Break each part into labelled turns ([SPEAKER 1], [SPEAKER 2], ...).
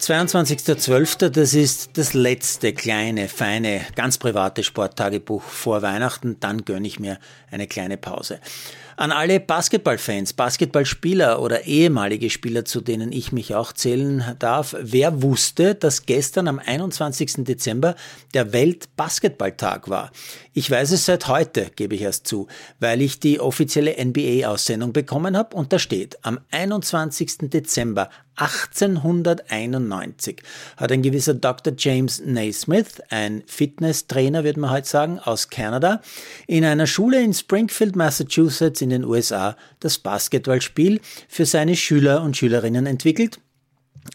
[SPEAKER 1] 22.12., das ist das letzte kleine, feine, ganz private Sporttagebuch vor Weihnachten. Dann gönne ich mir eine kleine Pause. An alle Basketballfans, Basketballspieler oder ehemalige Spieler, zu denen ich mich auch zählen darf, wer wusste, dass gestern am 21. Dezember der Weltbasketballtag war? Ich weiß es seit heute, gebe ich erst zu, weil ich die offizielle NBA-Aussendung bekommen habe und da steht, am 21. Dezember 1891 hat ein gewisser Dr. James Naismith, ein Fitnesstrainer, würde man heute sagen, aus Kanada, in einer Schule in Springfield, Massachusetts in den USA das Basketballspiel für seine Schüler und Schülerinnen entwickelt,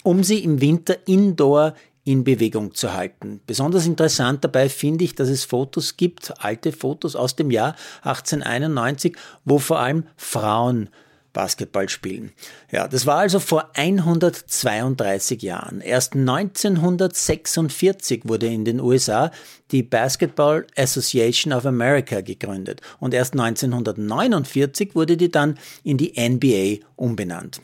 [SPEAKER 1] um sie im Winter indoor in Bewegung zu halten. Besonders interessant dabei finde ich, dass es Fotos gibt, alte Fotos aus dem Jahr 1891, wo vor allem Frauen Basketball spielen. Ja, das war also vor 132 Jahren. Erst 1946 wurde in den USA die Basketball Association of America gegründet und erst 1949 wurde die dann in die NBA umbenannt.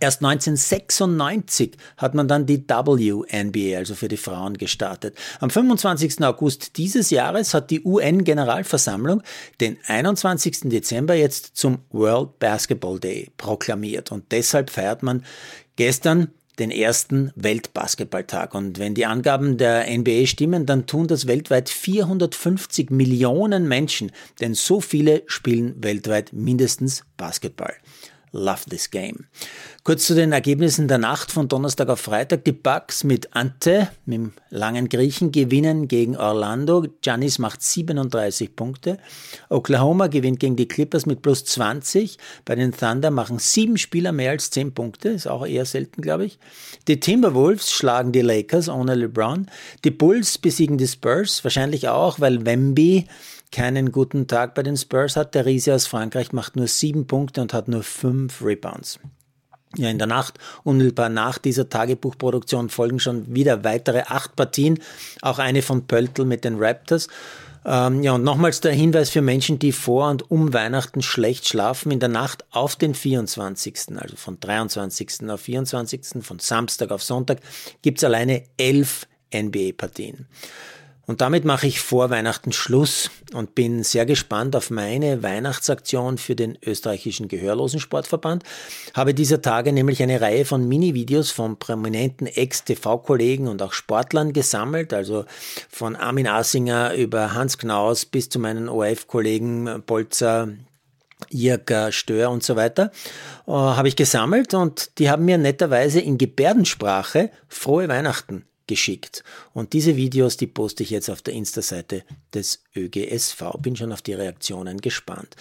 [SPEAKER 1] Erst 1996 hat man dann die WNBA, also für die Frauen, gestartet. Am 25. August dieses Jahres hat die UN-Generalversammlung den 21. Dezember jetzt zum World Basketball Day proklamiert. Und deshalb feiert man gestern den ersten Weltbasketballtag. Und wenn die Angaben der NBA stimmen, dann tun das weltweit 450 Millionen Menschen, denn so viele spielen weltweit mindestens Basketball. Love this game. Kurz zu den Ergebnissen der Nacht von Donnerstag auf Freitag. Die Bucks mit Ante, mit dem langen Griechen, gewinnen gegen Orlando. Giannis macht 37 Punkte. Oklahoma gewinnt gegen die Clippers mit plus 20. Bei den Thunder machen sieben Spieler mehr als 10 Punkte. Ist auch eher selten, glaube ich. Die Timberwolves schlagen die Lakers ohne LeBron. Die Bulls besiegen die Spurs. Wahrscheinlich auch, weil Wemby keinen guten Tag bei den Spurs hat. Der Riese aus Frankreich macht nur sieben Punkte und hat nur fünf Rebounds. Ja, in der Nacht, unmittelbar nach dieser Tagebuchproduktion, folgen schon wieder weitere acht Partien, auch eine von Pöltl mit den Raptors. Ähm, ja, und nochmals der Hinweis für Menschen, die vor und um Weihnachten schlecht schlafen, in der Nacht auf den 24., also von 23. auf 24., von Samstag auf Sonntag, gibt's alleine elf NBA-Partien. Und damit mache ich vor Weihnachten Schluss und bin sehr gespannt auf meine Weihnachtsaktion für den österreichischen Gehörlosensportverband. Habe dieser Tage nämlich eine Reihe von Mini-Videos von prominenten Ex-TV-Kollegen und auch Sportlern gesammelt, also von Armin Assinger über Hans Knaus bis zu meinen ORF-Kollegen Bolzer, Jirka, Stör und so weiter, äh, habe ich gesammelt und die haben mir netterweise in Gebärdensprache frohe Weihnachten geschickt. Und diese Videos, die poste ich jetzt auf der Insta-Seite des ÖGSV. Bin schon auf die Reaktionen gespannt.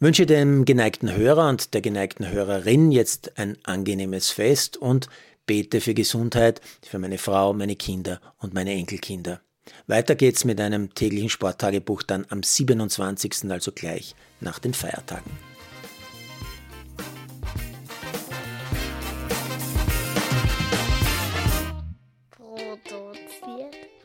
[SPEAKER 1] Wünsche dem geneigten Hörer und der geneigten Hörerin jetzt ein angenehmes Fest und bete für Gesundheit, für meine Frau, meine Kinder und meine Enkelkinder. Weiter geht's mit einem täglichen Sporttagebuch dann am 27., also gleich nach den Feiertagen.